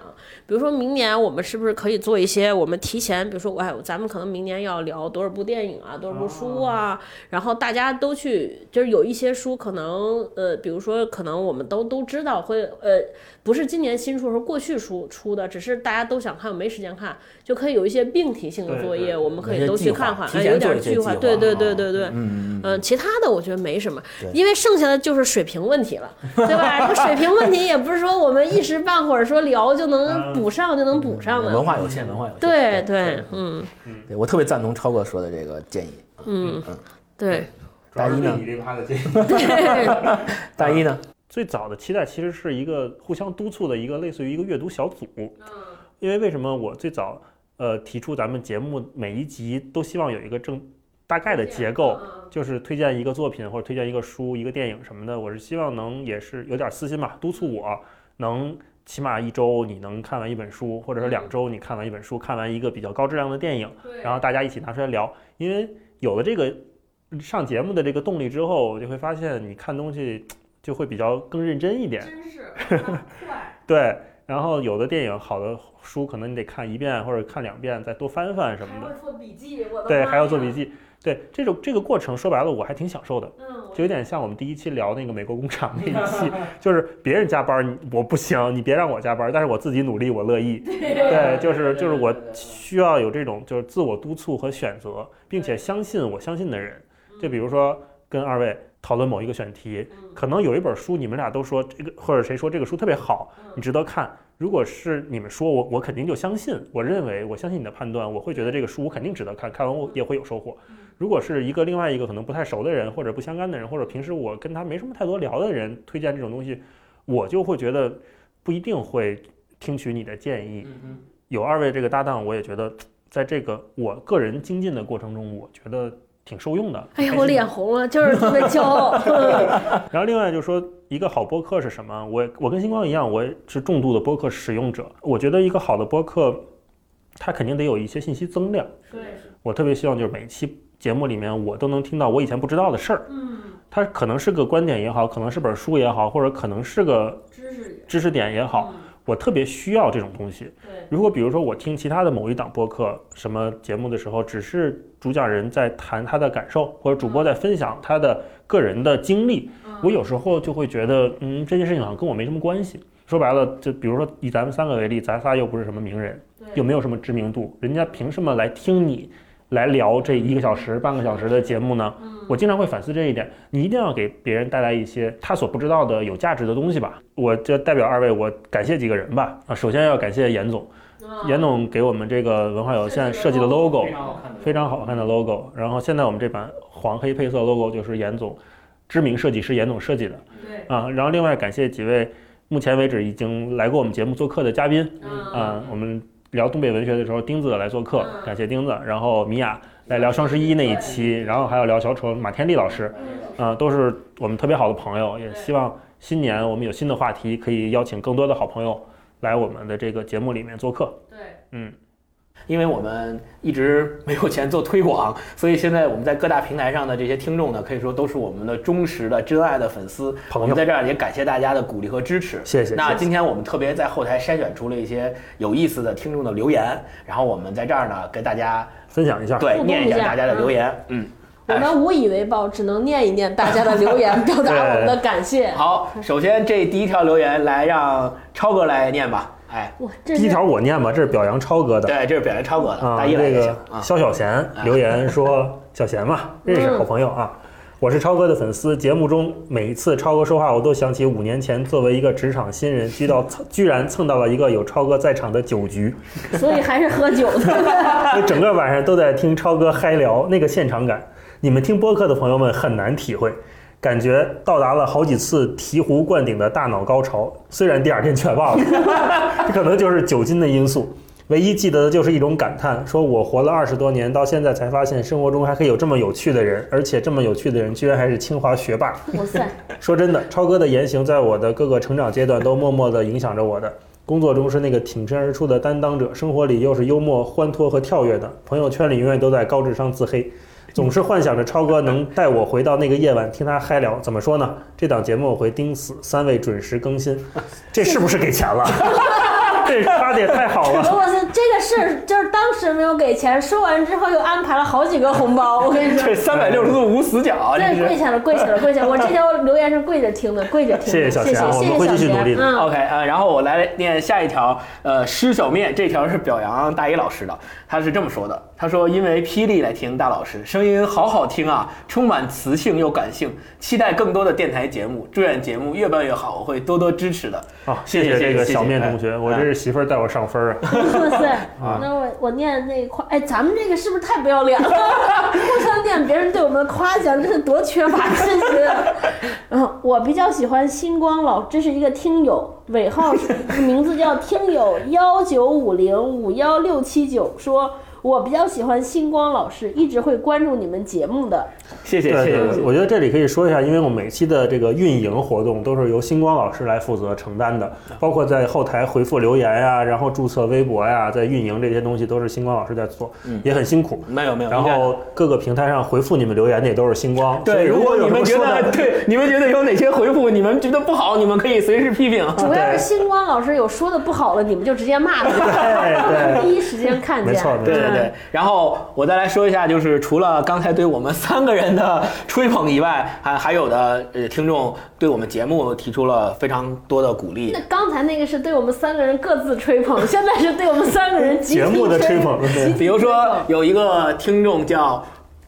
比如说明年我们是不是可以做一些我们提前，比如说哎，咱们可能明年要聊多少部电影啊，多少部书啊，然后大家都去就是有一些书可能呃，比如说可能我们都都知道会呃。不是今年新出，是过去书出的，只是大家都想看，没时间看，就可以有一些并题性的作业，我们可以都去看看，提哎，有点计划，对对啊对对对，嗯嗯，其他的我觉得没什么，因为剩下的就是水平问题了，对吧？这水平问题也不是说我们一时半会儿说聊就能补上就能补上的，文化有限，文化有限。对对，嗯。对我特别赞同超哥说的这个建议。嗯嗯，对。主要是大一呢？对你这趴的建议。对，大一呢？最早的期待其实是一个互相督促的一个类似于一个阅读小组，因为为什么我最早呃提出咱们节目每一集都希望有一个正大概的结构，就是推荐一个作品或者推荐一个书、一个电影什么的，我是希望能也是有点私心吧，督促我能起码一周你能看完一本书，或者说两周你看完一本书，看完一个比较高质量的电影，然后大家一起拿出来聊，因为有了这个上节目的这个动力之后，我就会发现你看东西就会比较更认真一点。真是 快，对，然后有的电影、好的书，可能你得看一遍或者看两遍，再多翻翻什么的。做笔记，我的对，还要做笔记。对，这种这个过程说白了，我还挺享受的，嗯，就有点像我们第一期聊那个美国工厂那一期，就是别人加班你我不行，你别让我加班，但是我自己努力我乐意。对，就是就是我需要有这种就是自我督促和选择，并且相信我相信的人。就比如说跟二位讨论某一个选题，可能有一本书你们俩都说这个，或者谁说这个书特别好，你值得看。如果是你们说我，我肯定就相信，我认为我相信你的判断，我会觉得这个书我肯定值得看，看完我也会有收获。如果是一个另外一个可能不太熟的人，或者不相干的人，或者平时我跟他没什么太多聊的人推荐这种东西，我就会觉得不一定会听取你的建议。有二位这个搭档，我也觉得在这个我个人精进的过程中，我觉得挺受用的。哎呀，我脸红了，就是特别骄傲。然后另外就是说，一个好播客是什么？我我跟星光一样，我是重度的播客使用者。我觉得一个好的播客，它肯定得有一些信息增量。对，我特别希望就是每一期节目里面，我都能听到我以前不知道的事儿。嗯，它可能是个观点也好，可能是本书也好，或者可能是个知识知识点也好，我特别需要这种东西。对，如果比如说我听其他的某一档播客什么节目的时候，只是主讲人在谈他的感受，或者主播在分享他的个人的经历，我有时候就会觉得，嗯，这件事情好像跟我没什么关系。说白了，就比如说以咱们三个为例，咱仨又不是什么名人，又没有什么知名度，人家凭什么来听你来聊这一个小时、半个小时的节目呢？我经常会反思这一点，你一定要给别人带来一些他所不知道的有价值的东西吧。我就代表二位，我感谢几个人吧。啊，首先要感谢严总，严总给我们这个文化有限设计的 logo，非常好看的 logo。然后现在我们这版黄黑配色 logo 就是严总知名设计师严总设计的对，啊。然后另外感谢几位目前为止已经来过我们节目做客的嘉宾啊，我们聊东北文学的时候，钉子来做客，感谢钉子。然后米娅来聊双十一那一期，然后还有聊小丑马天利老师，啊，都是我们特别好的朋友。也希望新年我们有新的话题，可以邀请更多的好朋友来我们的这个节目里面做客。对，嗯，因为我们一直没有钱做推广，所以现在我们在各大平台上的这些听众呢，可以说都是我们的忠实的、真爱的粉丝。朋友我们在这儿也感谢大家的鼓励和支持。谢谢那今天我们特别在后台筛选出了一些有意思的听众的留言，然后我们在这儿呢跟大家分享一下。对念一下大家的留言。嗯，我们无以为报，只能念一念大家的留言，表达我们的感谢。好，首先这第一条留言来让超哥来念吧。哎，第一条我念吧，这是表扬超哥的。对，这是表扬超哥的，啊，大一来这就行啊。个肖小贤留言说：“小贤嘛，认识好朋友啊，我是超哥的粉丝。节目中每一次超哥说话，我都想起五年前作为一个职场新人，居到居然蹭到了一个有超哥在场的酒局，所以还是喝酒的。我整个晚上都在听超哥嗨聊，那个现场感，你们听播客的朋友们很难体会。”感觉到达了好几次醍醐灌顶的大脑高潮，虽然第二天全忘了，这可能就是酒精的因素。唯一记得的就是一种感叹，说我活了二十多年，到现在才发现生活中还可以有这么有趣的人，而且这么有趣的人居然还是清华学霸。哇塞，说真的，超哥的言行在我的各个成长阶段都默默地影响着我的。工作中是那个挺身而出的担当者，生活里又是幽默、欢脱和跳跃的，朋友圈里永远都在高智商自黑。总是幻想着超哥能带我回到那个夜晚，听他嗨聊。怎么说呢？这档节目我会盯死，三位准时更新，这是不是给钱了？这发的也太好了。是就是当时没有给钱，收完之后又安排了好几个红包。我跟你说这，三百六十度无死角。跪下了，跪下了，跪下了！我这条留言是跪着听的，跪着听的。谢谢小谢我们会继续努力的嗯，OK 呃，然后我来念下一条，呃，施小面这条是表扬大一老师的，他是这么说的，他说因为霹雳来听大老师，声音好好听啊，充满磁性又感性，期待更多的电台节目，祝愿节目越办越好，我会多多支持的。好，谢谢谢谢谢这个小面同学，哎我这是媳妇儿带我上分啊。哇塞，啊那我我念那一块，哎，咱们这个是不是太不要脸了？互相念别人对我们的夸奖，这是多缺乏信心。嗯，我比较喜欢星光老，这是一个听友，尾号是 名字叫听友幺九五零五幺六七九，说我比较喜欢星光老师，一直会关注你们节目的。谢谢对谢谢对，我觉得这里可以说一下，因为我每期的这个运营活动都是由星光老师来负责承担的，包括在后台回复留言呀，然后注册微博呀，在运营这些东西都是星光老师在做，也很辛苦。没有没有，然后各个平台上回复你们留言的也都是星光。对，如果你们觉得对你们觉得有哪些回复你们觉得不好，你们可以随时批评。主要是星光老师有说的不好了，你们就直接骂他，对对第一时间看见。没错没错对对。对，然后我再来说一下，就是除了刚才对我们三个人的吹捧以外，还还有的呃听众对我们节目提出了非常多的鼓励。那。刚才那个是对我们三个人各自吹捧，现在是对我们三个人节目的吹捧 对。比如说有一个听众叫，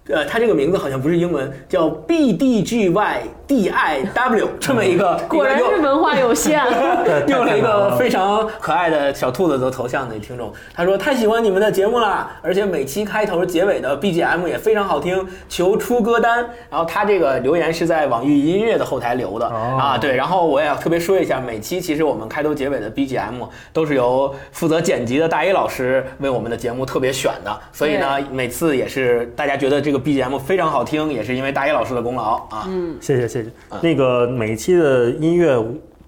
呃，他这个名字好像不是英文，叫 B D G Y D I W 这么一个，果然是文化有限。对用了一个非常可爱的小兔子的头像的听众，他说太喜欢你们的节目啦，而且每期开头结尾的 BGM 也非常好听，求出歌单。然后他这个留言是在网易音乐的后台留的、哦啊，对。然后我也要特别说一下，每期其实我们开头结尾的 BGM 都是由负责剪辑的大 A 老师为我们的节目特别选的，所以呢，每次也是大家觉得这个 BGM 非常好听，也是因为大一老师的功劳啊。嗯谢谢谢谢。那个每一期的音乐，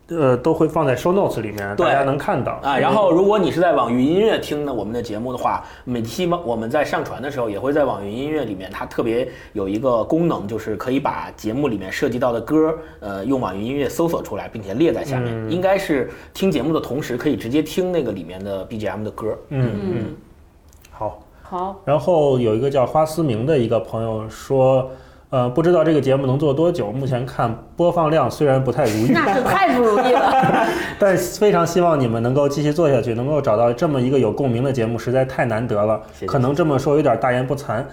呃，都会放在 show notes 里面，大家能看到啊，然后如果你是在网易音乐听的我们的节目的话，每期我们在上传的时候，也会在网易音乐里面，它特别有一个功能，就是可以把节目里面涉及到的歌，呃，用网易音乐搜索出来，并且列在下面。应该是听节目的同时，可以直接听那个里面的 BGM 的歌。嗯嗯，好。好，然后有一个叫花思明的一个朋友说，呃，不知道这个节目能做多久。目前看播放量虽然不太如意，那是太不如意了。但非常希望你们能够继续做下去，能够找到这么一个有共鸣的节目，实在太难得了。谢谢可能这么说有点大言不惭。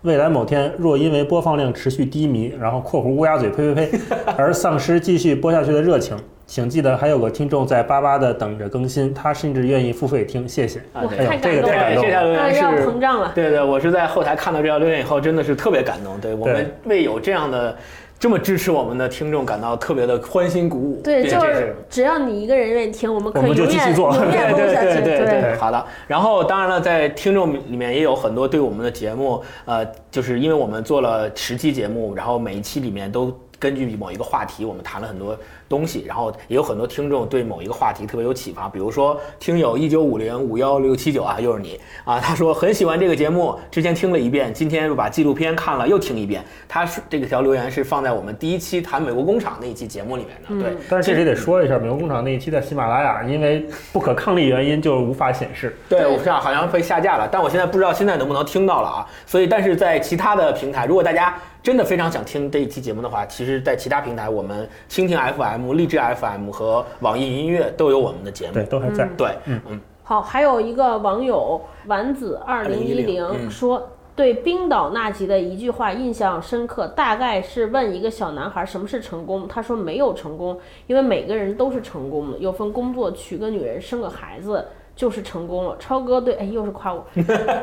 未来某天，若因为播放量持续低迷，然后（括弧乌鸦嘴呸呸呸） 而丧失继续播下去的热情，请记得还有个听众在巴巴的等着更新，他甚至愿意付费听，谢谢。啊，哇哎呦太这个感动了太感动了。这条留言是膨胀了。对对，我是在后台看到这条留言以后，真的是特别感动。对我们为有这样的这么支持我们的听众感到特别的欢欣鼓舞。对，就是只要你一个人愿意听，我们可我们就以永远继续做永远对录下去。对对对好的。然后当然了，在听众里面也有很多对我们的节目，呃，就是因为我们做了十期节目，然后每一期里面都根据某一个话题，我们谈了很多东西，然后也有很多听众对某一个话题特别有启发。比如说听友一九五零五幺六七九啊，又是你啊，他说很喜欢这个节目，之前听了一遍，今天又把纪录片看了又听一遍。他是这个条留言是放在我们第一期谈美国工厂那一期节目里面的，对。但是这里得说一下，美国工厂那一期在喜马拉雅因为不可抗力原因就无法显示。对，对我是好像被下架了，但我现在不知道现在能不能听到了啊。所以，但是在其他的平台，如果大家真的非常想听这一期节目的话，其实，在其他平台，我们蜻蜓 FM、荔枝 FM 和网易云音乐都有我们的节目。对，都还在。对，嗯嗯，好，还有一个网友丸子二零一2010零嗯说。对冰岛那集的一句话印象深刻，大概是问一个小男孩什么是成功，他说没有成功，因为每个人都是成功的，有份工作，娶个女人，生个孩子就是成功了。超哥对，哎，又是夸我，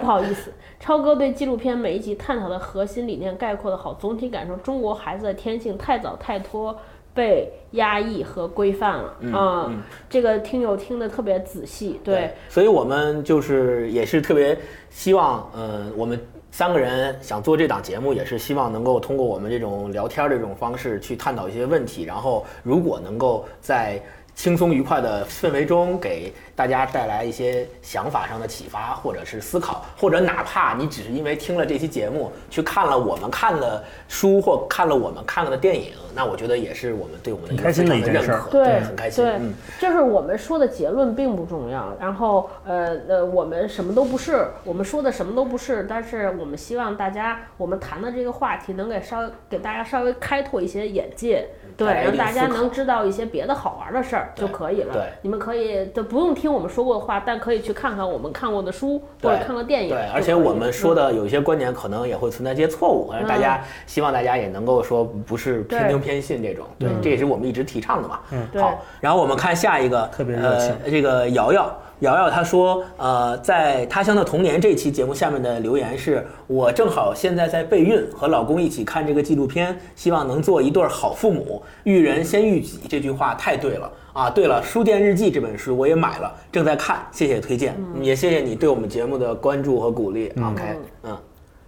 不好意思，超哥对纪录片每一集探讨的核心理念概括的好，总体感受中国孩子的天性太早太多被压抑和规范了啊、这个听友听得特别仔细，对。所以我们就是也是特别希望，呃，我们三个人想做这档节目，也是希望能够通过我们这种聊天儿的这种方式去探讨一些问题，然后如果能够在轻松愉快的氛围中给大家带来一些想法上的启发，或者是思考，或者哪怕你只是因为听了这期节目去看了我们看的书或看了我们看了的电影，那我觉得也是我们对我们的一个很开心的一件事儿认可，对，很开心，对，嗯。就是我们说的结论并不重要，然后呃呃，我们什么都不是，我们说的什么都不是，但是我们希望大家，我们谈的这个话题能给稍微给大家稍微开拓一些眼界，对，让大家能知道一些别的好玩的事儿就可以了。对你们可以就不用听我们说过的话，但可以去看看我们看过的书或者对看过电影对，而且我们说嗯。的有一些观点可能也会存在一些错误，而大家希望大家也能够说不是偏听偏信这种，对，这也是我们一直提倡的嘛。嗯。对。好，然后我们看下一个，特别热情。呃，这个瑶瑶。瑶瑶她说，呃，在他乡的童年这期节目下面的留言是我正好现在在备孕，和老公一起看这个纪录片，希望能做一对儿好父母。育人先育己，这句话太对了啊！对了，《书店日记》这本书我也买了，正在看，谢谢推荐，也谢谢你对我们节目的关注和鼓励。OK，嗯，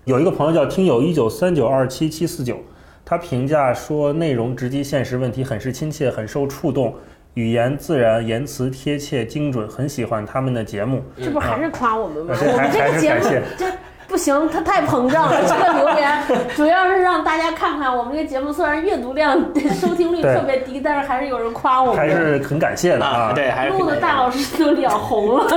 有一个朋友叫听友一九三九二七七四九，他评价说内容直击现实问题，很是亲切，很受触动，语言自然，言辞贴切精准，很喜欢他们的节目。这不还是夸我们吗？嗯我们这还个节目还是感谢这不行，它太膨胀了。这个留言主要是让大家看看我们这个节目虽然阅读量、收听率特别低，但是还是有人夸我们。还是很感谢的啊，对，还是录的大老师都脸红了。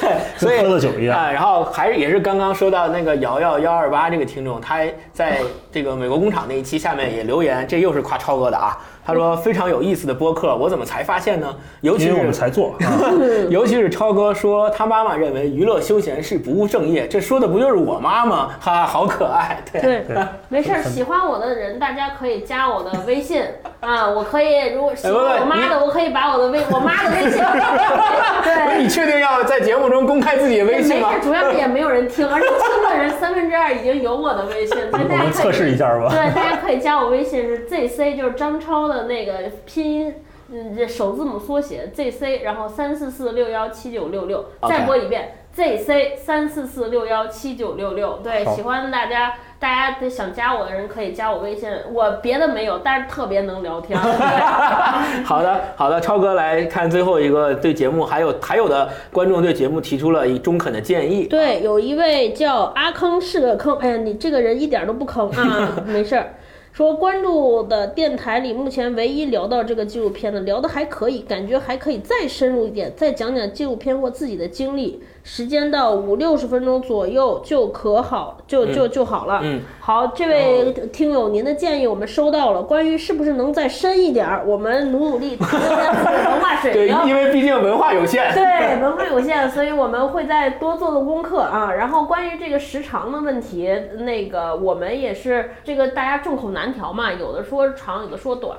对，所以 喝了酒一样啊。然后还是也是刚刚说到那个瑶瑶幺二八这个听众，他在这个美国工厂那一期下面也留言，这又是夸超哥的啊。他说非常有意思的播客，我怎么才发现呢？尤其是我们才做啊，尤其是超哥说他妈妈认为娱乐休闲是不务正业，这说的不就是我妈吗？哈哈，好可爱。对，对对，没事儿，喜欢我的人，大家可以加我的微信啊，我可以，如果喜欢我妈的，我可以把我的微我妈的微信，对你。确定要在节目中公开自己的微信吗？没事，主要是也没有人听，而且听的人三分之二已经有我的微信，所以我大家可以们测试一下吧。对，大家可以加我微信是 ZC，就是张超的那个拼音，嗯，这首字母缩写 ZC，然后三四四六幺七九六六，再播一遍 ZC 三四四六幺七九六六。对，喜欢大家，大家想加我的人可以加我微信，我别的没有，但是特别能聊天。对 好的，好的，超哥来看最后一个对节目还有还有的观众对节目提出了一中肯的建议。对，有一位叫阿坑是个坑，哎呀，你这个人一点都不坑啊，没事儿。说关注的电台里，目前唯一聊到这个纪录片的，聊的还可以，感觉还可以再深入一点，再讲讲纪录片或自己的经历，时间到五六十分钟左右就可好，就就就好了。嗯，好，这位听友，您的建议我们收到了。关于是不是能再深一点儿，我们努努力文化水 对，平。因为毕竟文化有限。对，文化有限，所以我们会再多做做功课啊。然后关于这个时长的问题，那个我们也是这个大家众口难调嘛，有的说长，有的说短，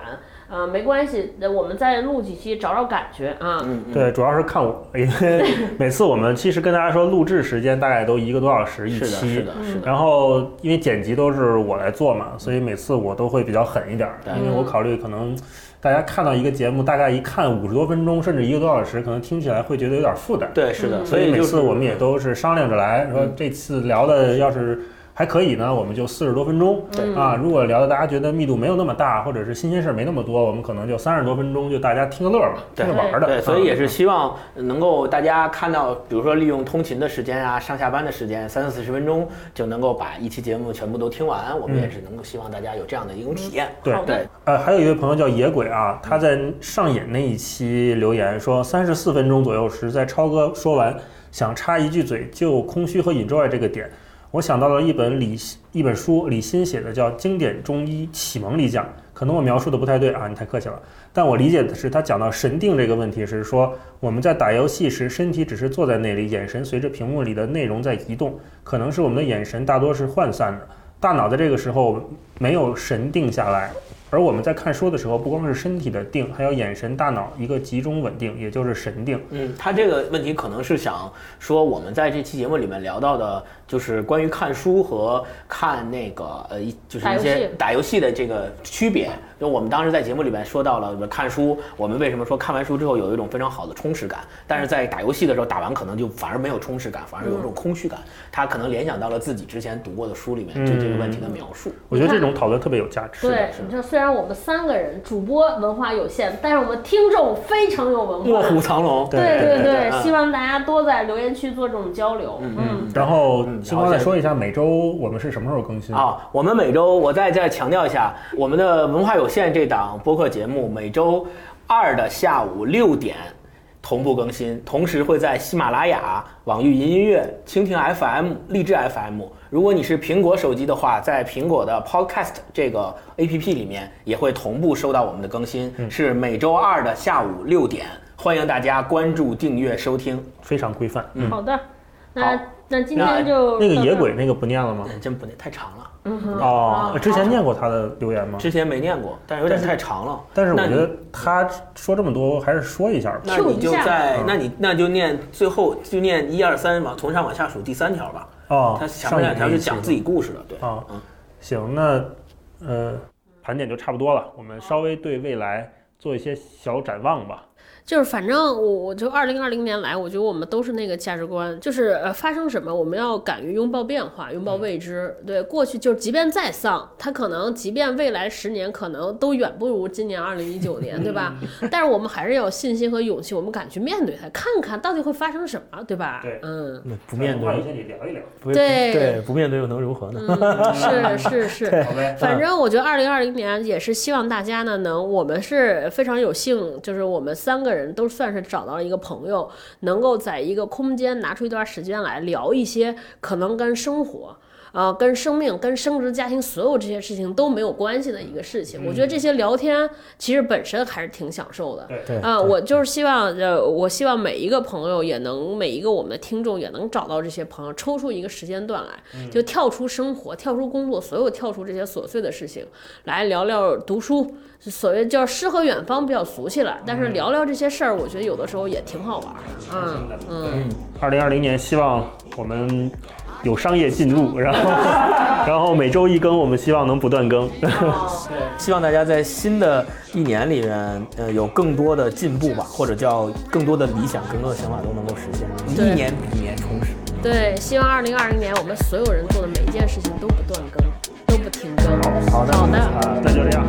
呃，没关系，呃我们再录几期找找感觉啊。嗯，对，主要是看我，因为每次我们其实跟大家说录制时间大概都一个多小时一是的，期，是的，是的。然后因为剪辑都是我来做嘛，所以每次我都会比较狠一点因为我考虑可能大家看到一个节目，大概一看五十多分钟，甚至一个多小时，可能听起来会觉得有点负担。对，是的，嗯所以每次我们也都是商量着来，说这次聊的要是还可以呢，我们就四十多分钟对啊。如果聊的大家觉得密度没有那么大，或者是新鲜事儿没那么多，我们可能就三十多分钟，就大家听个乐儿吧，听对着玩儿的。对，所以也啊是希望能够大家看到，比如说利用通勤的时间啊，上下班的时间，三四十分钟就能够把一期节目全部都听完。我们也是能够希望大家有这样的一种体验。对对，呃，还有一位朋友叫野鬼啊，他在上瘾那一期留言说，三十四分钟左右时，在超哥说完想插一句嘴就空虚和 enjoy 这个点，我想到了一本李一本书，李欣写的叫《经典中医启蒙理讲》，可能我描述的不太对啊，你太客气了。但我理解的是，他讲到神定这个问题是说，我们在打游戏时，身体只是坐在那里，眼神随着屏幕里的内容在移动，可能是我们的眼神大多是涣散的，大脑在这个时候没有神定下来。而我们在看书的时候，不光是身体的定，还有眼神、大脑一个集中稳定，也就是神定。嗯，他这个问题可能是想说，我们在这期节目里面聊到的，就是关于看书和看那个呃，一就是一些打游戏的这个区别。就我们当时在节目里面说到了看书，我们为什么说看完书之后有一种非常好的充实感，但是在打游戏的时候打完可能就反而没有充实感，反而有一种空虚感。他可能联想到了自己之前读过的书里面对这个问题的描述。我觉得这种讨论特别有价值。对，你说虽然我们三个人主播文化有限，但是我们听众非常有文化，卧虎藏龙。对对对，希望大家多在留言区做这种交流。嗯，然后星光再说一下每周我们是什么时候更新啊？我们每周我再再强调一下，我们的文化有限这档播客节目每周二的下午六点。同步更新，同时会在喜马拉雅、网易云音乐、蜻蜓 FM、荔枝 FM。如果你是苹果手机的话，在苹果的 Podcast 这个 APP 里面也会同步收到我们的更新，是每周二的下午六点。欢迎大家关注、订阅、收听，非常规范。嗯好的，那那今天就那个野鬼那个不念了吗？真不念，太长了。哦，之前念过他的留言吗？之前没念过，但是有点太长了。但是我觉得他说这么多，还是说一下吧。那你就在，那你那就念最后就念一二三往从上往下数第三条吧。哦，他前面两条是讲自己故事的，对。啊，行，那呃，盘点就差不多了。我们稍微对未来做一些小展望吧。就是反正我我就二零二零年来，我觉得我们都是那个价值观，就是呃发生什么我们要敢于拥抱变化，拥抱未知。对，过去就是即便再丧，它可能即便未来十年可能都远不如今年二零一九年，对吧？但是我们还是要有信心和勇气，我们敢去面对它，看看到底会发生什么，对吧？对，嗯，不面对，聊一聊。对对，不面对又能如何呢？是是是，反正我觉得二零二零年也是希望大家呢能，我们是非常有幸，就是我们三个。人都算是找到了一个朋友，能够在一个空间拿出一段时间来聊一些可能跟生活、呃，跟生命、跟生殖、家庭所有这些事情都没有关系的一个事情。我觉得这些聊天其实本身还是挺享受的。对啊，我就是希望，呃，我希望每一个朋友也能，每一个我们的听众也能找到这些朋友，抽出一个时间段来，就跳出生活、跳出工作，所有跳出这些琐碎的事情，来聊聊读书。所谓叫诗和远方比较俗气了，但是聊聊这些事儿，我觉得有的时候也挺好玩的。嗯嗯。二零二零年，希望我们有商业进入，然后然后每周一更，我们希望能不断更。对，希望大家在新的一年里面，呃，有更多的进步吧，或者叫更多的理想、更多的想法都能够实现，一年比一年充实。对，希望二零二零年我们所有人做的每一件事情都不断更，都不停更。好的，好的，那就这样。